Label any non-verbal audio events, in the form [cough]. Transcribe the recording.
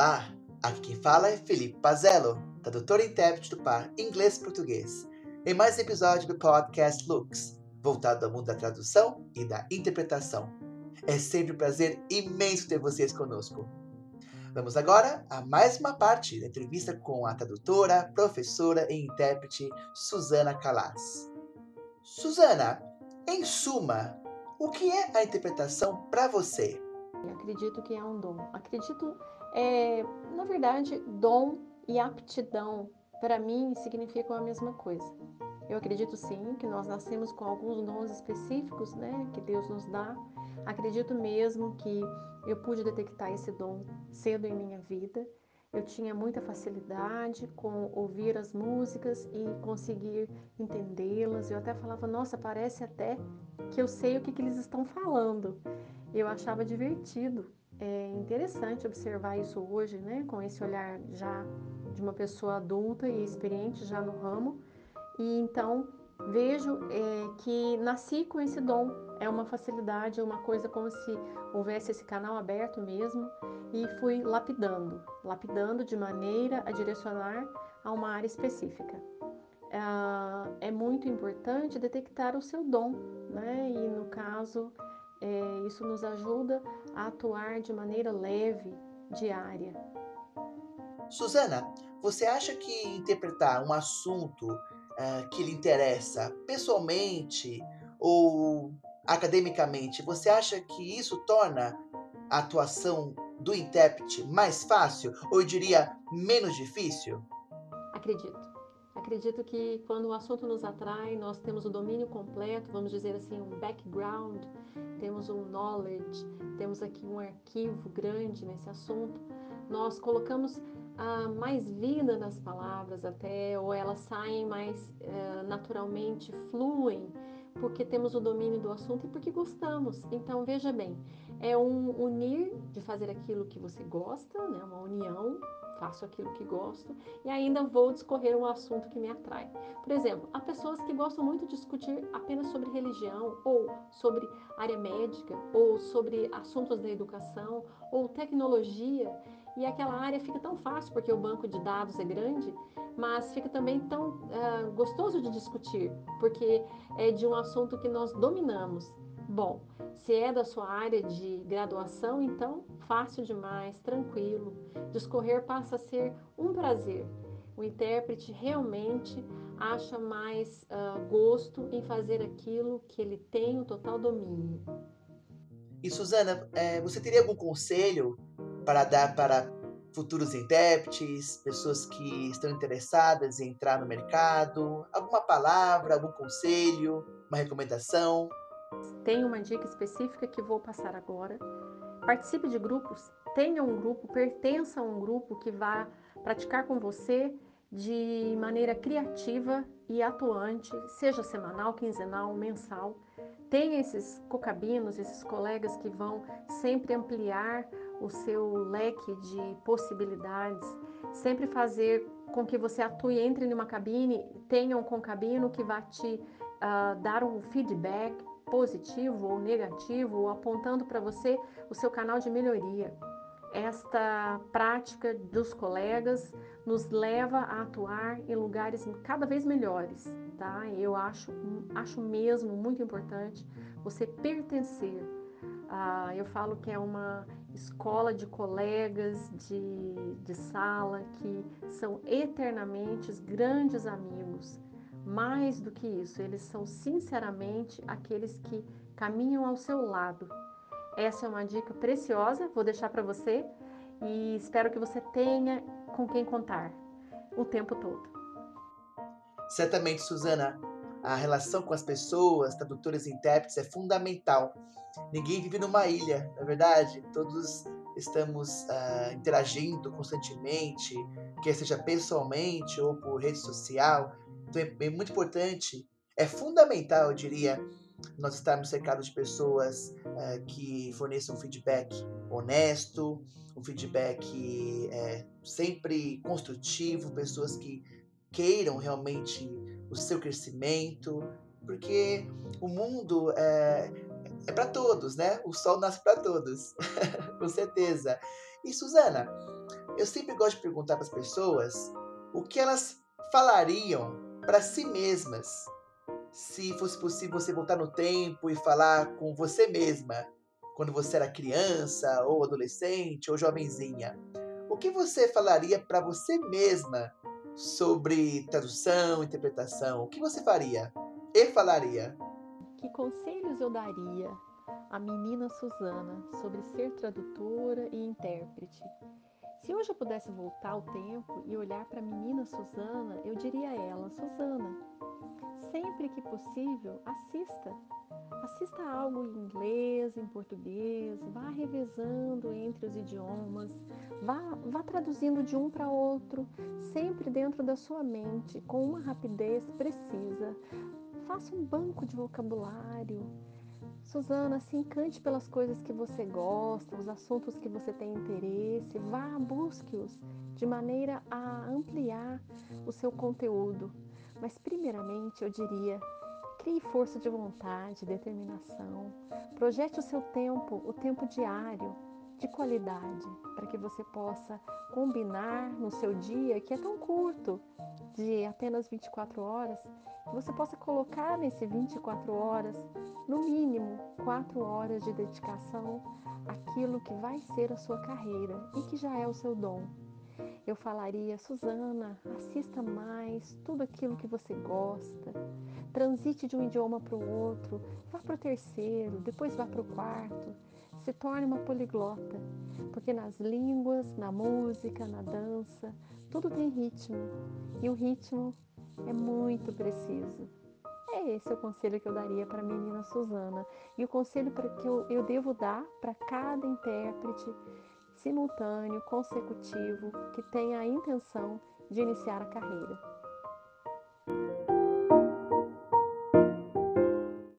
Olá, aqui quem fala é Felipe Pazello, tradutor e intérprete do par inglês-português, em mais um episódio do podcast Looks, voltado ao mundo da tradução e da interpretação. É sempre um prazer imenso ter vocês conosco. Vamos agora a mais uma parte da entrevista com a tradutora, professora e intérprete Susana Calas. Susana, em suma, o que é a interpretação para você? Eu acredito que é um dom. Acredito, é, na verdade, dom e aptidão para mim significam a mesma coisa. Eu acredito sim que nós nascemos com alguns dons específicos, né, que Deus nos dá. Acredito mesmo que eu pude detectar esse dom cedo em minha vida. Eu tinha muita facilidade com ouvir as músicas e conseguir entendê-las. Eu até falava, nossa, parece até que eu sei o que, que eles estão falando eu achava divertido. É interessante observar isso hoje, né, com esse olhar já de uma pessoa adulta e experiente já no ramo. E então vejo é, que nasci com esse dom. É uma facilidade, é uma coisa como se houvesse esse canal aberto mesmo e fui lapidando, lapidando de maneira a direcionar a uma área específica. É, é muito importante detectar o seu dom, né? E no caso é, isso nos ajuda a atuar de maneira leve, diária. Susana, você acha que interpretar um assunto uh, que lhe interessa pessoalmente ou academicamente, você acha que isso torna a atuação do intérprete mais fácil ou eu diria menos difícil? Acredito. Acredito que quando o assunto nos atrai, nós temos o domínio completo, vamos dizer assim, um background, temos um knowledge, temos aqui um arquivo grande nesse assunto. Nós colocamos ah, mais vida nas palavras até, ou elas saem mais eh, naturalmente, fluem, porque temos o domínio do assunto e porque gostamos. Então, veja bem, é um unir de fazer aquilo que você gosta, né? uma união faço aquilo que gosto e ainda vou discorrer um assunto que me atrai. Por exemplo, há pessoas que gostam muito de discutir apenas sobre religião ou sobre área médica ou sobre assuntos da educação ou tecnologia e aquela área fica tão fácil porque o banco de dados é grande, mas fica também tão uh, gostoso de discutir porque é de um assunto que nós dominamos. Bom, se é da sua área de graduação, então fácil demais, tranquilo. Discorrer passa a ser um prazer. O intérprete realmente acha mais uh, gosto em fazer aquilo que ele tem o total domínio. E Suzana, é, você teria algum conselho para dar para futuros intérpretes, pessoas que estão interessadas em entrar no mercado? Alguma palavra, algum conselho, uma recomendação? Tem uma dica específica que vou passar agora. Participe de grupos, tenha um grupo, pertença a um grupo que vá praticar com você de maneira criativa e atuante, seja semanal, quinzenal, mensal. Tenha esses cocabinos, esses colegas que vão sempre ampliar o seu leque de possibilidades, sempre fazer com que você atue, entre numa cabine, tenha um concabino que vá te uh, dar um feedback, positivo ou negativo, ou apontando para você o seu canal de melhoria. Esta prática dos colegas nos leva a atuar em lugares cada vez melhores, tá? Eu acho, acho mesmo muito importante você pertencer. Ah, eu falo que é uma escola de colegas de, de sala que são eternamente grandes amigos mais do que isso, eles são sinceramente aqueles que caminham ao seu lado. Essa é uma dica preciosa, vou deixar para você e espero que você tenha com quem contar o tempo todo. Certamente, Suzana, a relação com as pessoas, tradutores e intérpretes é fundamental. Ninguém vive numa ilha, na é verdade. Todos estamos uh, interagindo constantemente, quer seja pessoalmente ou por rede social. É, muito importante, é fundamental, eu diria, nós estarmos cercados de pessoas uh, que forneçam feedback honesto, um feedback é, sempre construtivo, pessoas que queiram realmente o seu crescimento, porque o mundo é, é para todos, né? O sol nasce para todos, [laughs] com certeza. E Suzana, eu sempre gosto de perguntar para as pessoas o que elas falariam para si mesmas se fosse possível você voltar no tempo e falar com você mesma quando você era criança ou adolescente ou jovenzinha. O que você falaria para você mesma sobre tradução, interpretação? O que você faria e falaria? Que conselhos eu daria à menina Susana sobre ser tradutora e intérprete? Se hoje eu pudesse voltar ao tempo e olhar para a menina Susana, eu diria a ela: Susana, sempre que possível, assista. Assista algo em inglês, em português, vá revezando entre os idiomas, vá, vá traduzindo de um para outro, sempre dentro da sua mente, com uma rapidez precisa. Faça um banco de vocabulário. Suzana, se encante pelas coisas que você gosta, os assuntos que você tem interesse, vá, busque-os de maneira a ampliar o seu conteúdo. Mas, primeiramente, eu diria: crie força de vontade, determinação, projete o seu tempo, o tempo diário, de qualidade, para que você possa combinar no seu dia, que é tão curto, de apenas 24 horas, você possa colocar nesse 24 horas, no mínimo 4 horas de dedicação àquilo que vai ser a sua carreira e que já é o seu dom. Eu falaria, Suzana, assista mais tudo aquilo que você gosta, transite de um idioma para o outro, vá para o terceiro, depois vá para o quarto, se torne uma poliglota, porque nas línguas, na música, na dança, tudo tem ritmo e o ritmo é muito preciso. É esse o conselho que eu daria para a menina Suzana e o conselho que eu, eu devo dar para cada intérprete simultâneo, consecutivo, que tenha a intenção de iniciar a carreira.